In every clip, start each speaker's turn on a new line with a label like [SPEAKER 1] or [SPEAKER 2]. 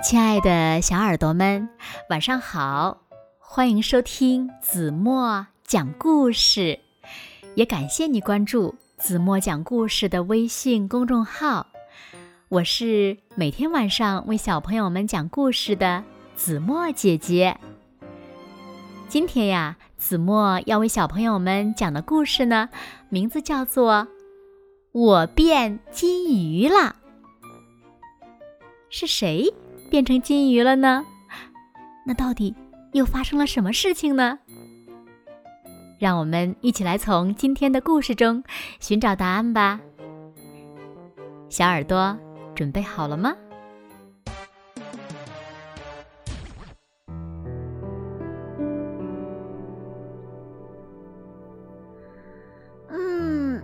[SPEAKER 1] 亲爱的小耳朵们，晚上好！欢迎收听子墨讲故事，也感谢你关注子墨讲故事的微信公众号。我是每天晚上为小朋友们讲故事的子墨姐姐。今天呀，子墨要为小朋友们讲的故事呢，名字叫做《我变金鱼了》，是谁？变成金鱼了呢？那到底又发生了什么事情呢？让我们一起来从今天的故事中寻找答案吧。小耳朵准备好了吗？
[SPEAKER 2] 嗯，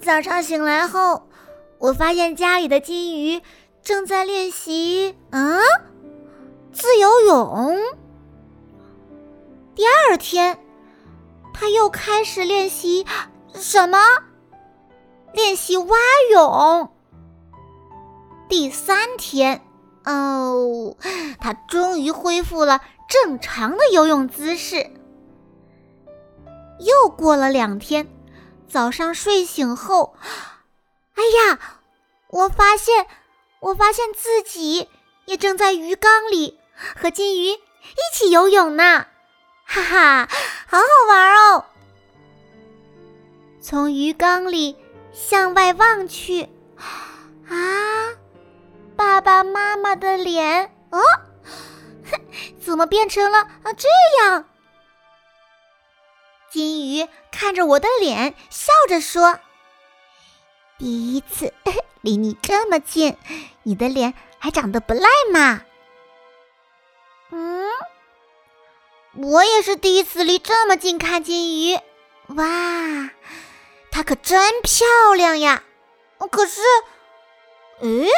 [SPEAKER 2] 早上醒来后，我发现家里的金鱼。正在练习嗯，自由泳。第二天，他又开始练习什么？练习蛙泳。第三天，哦，他终于恢复了正常的游泳姿势。又过了两天，早上睡醒后，哎呀，我发现。我发现自己也正在鱼缸里和金鱼一起游泳呢，哈哈，好好玩哦！从鱼缸里向外望去，啊，爸爸妈妈的脸，哦，怎么变成了啊这样？金鱼看着我的脸，笑着说：“第一次。”离你这么近，你的脸还长得不赖嘛？嗯，我也是第一次离这么近看金鱼，哇，它可真漂亮呀！可是，诶，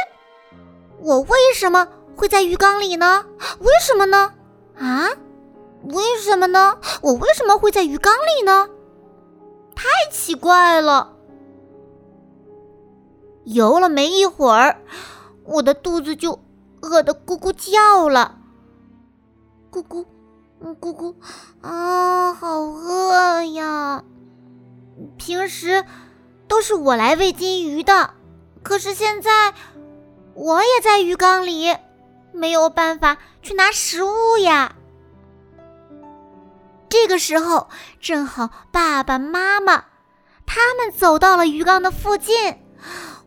[SPEAKER 2] 我为什么会在鱼缸里呢？为什么呢？啊，为什么呢？我为什么会在鱼缸里呢？太奇怪了。游了没一会儿，我的肚子就饿得咕咕叫了，咕咕，咕咕，啊，好饿呀！平时都是我来喂金鱼的，可是现在我也在鱼缸里，没有办法去拿食物呀。这个时候，正好爸爸妈妈他们走到了鱼缸的附近。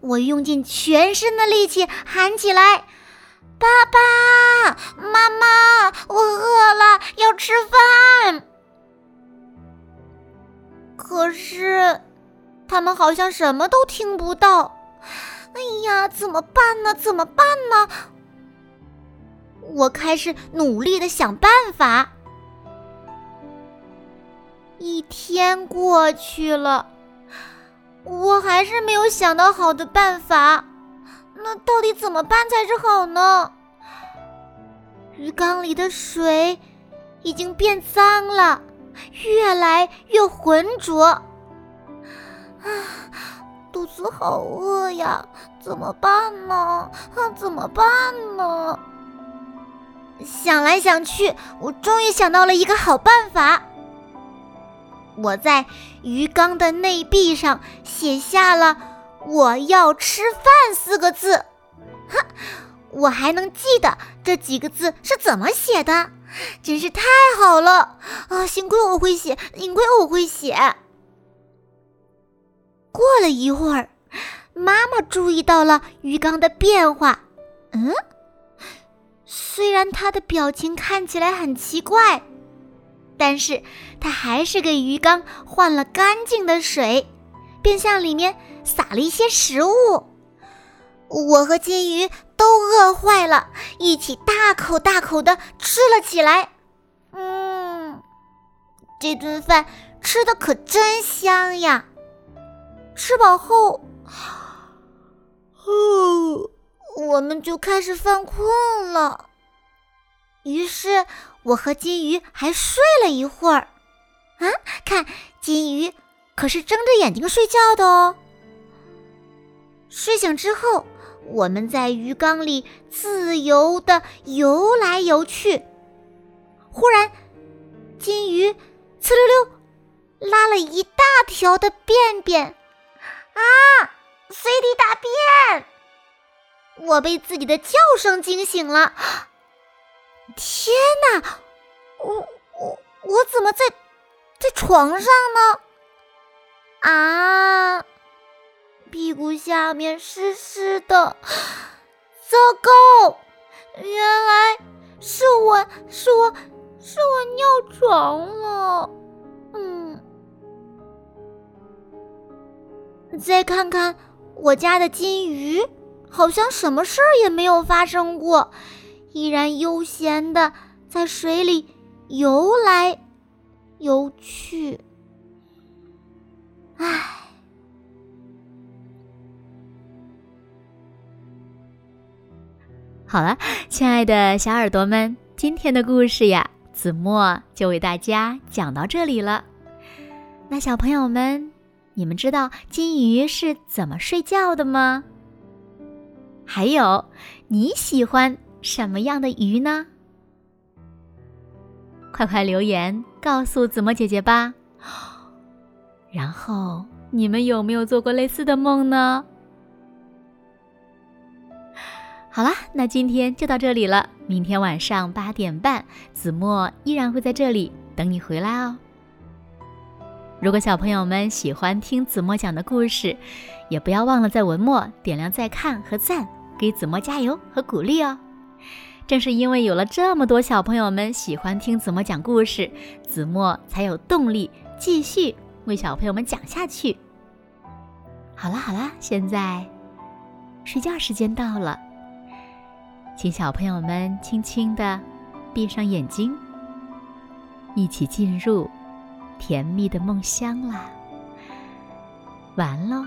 [SPEAKER 2] 我用尽全身的力气喊起来：“爸爸妈妈，我饿了，要吃饭。”可是，他们好像什么都听不到。哎呀，怎么办呢？怎么办呢？我开始努力的想办法。一天过去了。我还是没有想到好的办法，那到底怎么办才是好呢？鱼缸里的水已经变脏了，越来越浑浊。啊，肚子好饿呀，怎么办呢？啊，怎么办呢？想来想去，我终于想到了一个好办法。我在鱼缸的内壁上写下了“我要吃饭”四个字，哼，我还能记得这几个字是怎么写的，真是太好了啊！幸亏我会写，幸亏我会写。过了一会儿，妈妈注意到了鱼缸的变化，嗯，虽然她的表情看起来很奇怪。但是他还是给鱼缸换了干净的水，并向里面撒了一些食物。我和金鱼都饿坏了，一起大口大口的吃了起来。嗯，这顿饭吃的可真香呀！吃饱后，哦，我们就开始犯困了。于是。我和金鱼还睡了一会儿，啊，看金鱼可是睁着眼睛睡觉的哦。睡醒之后，我们在鱼缸里自由的游来游去。忽然，金鱼呲溜溜拉了一大条的便便，啊，随地大便！我被自己的叫声惊醒了。天哪，我我我怎么在在床上呢？啊！屁股下面湿湿的，糟糕！原来是我是我是我尿床了。嗯，再看看我家的金鱼，好像什么事儿也没有发生过，依然悠闲的在水里游来游去。唉。
[SPEAKER 1] 好了，亲爱的小耳朵们，今天的故事呀，子墨就为大家讲到这里了。那小朋友们，你们知道金鱼是怎么睡觉的吗？还有，你喜欢什么样的鱼呢？快快留言告诉子墨姐姐吧。然后，你们有没有做过类似的梦呢？好啦，那今天就到这里了。明天晚上八点半，子墨依然会在这里等你回来哦。如果小朋友们喜欢听子墨讲的故事，也不要忘了在文末点亮再看和赞，给子墨加油和鼓励哦。正是因为有了这么多小朋友们喜欢听子墨讲故事，子墨才有动力继续为小朋友们讲下去。好啦好啦，现在睡觉时间到了。请小朋友们轻轻地闭上眼睛，一起进入甜蜜的梦乡啦！完喽。